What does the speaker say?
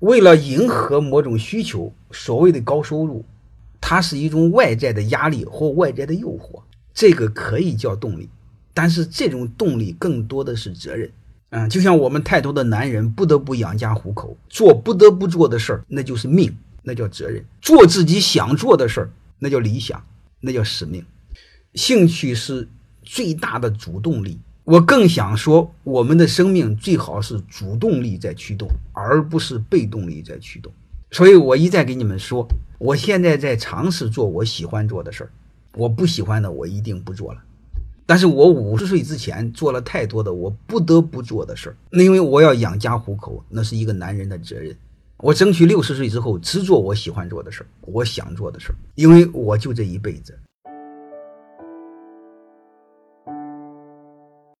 为了迎合某种需求，所谓的高收入，它是一种外在的压力或外在的诱惑，这个可以叫动力。但是这种动力更多的是责任。嗯，就像我们太多的男人不得不养家糊口，做不得不做的事儿，那就是命，那叫责任；做自己想做的事儿，那叫理想，那叫使命。兴趣是最大的主动力。我更想说，我们的生命最好是主动力在驱动，而不是被动力在驱动。所以我一再给你们说，我现在在尝试做我喜欢做的事儿，我不喜欢的我一定不做了。但是我五十岁之前做了太多的我不得不做的事儿，那因为我要养家糊口，那是一个男人的责任。我争取六十岁之后只做我喜欢做的事儿，我想做的事儿，因为我就这一辈子。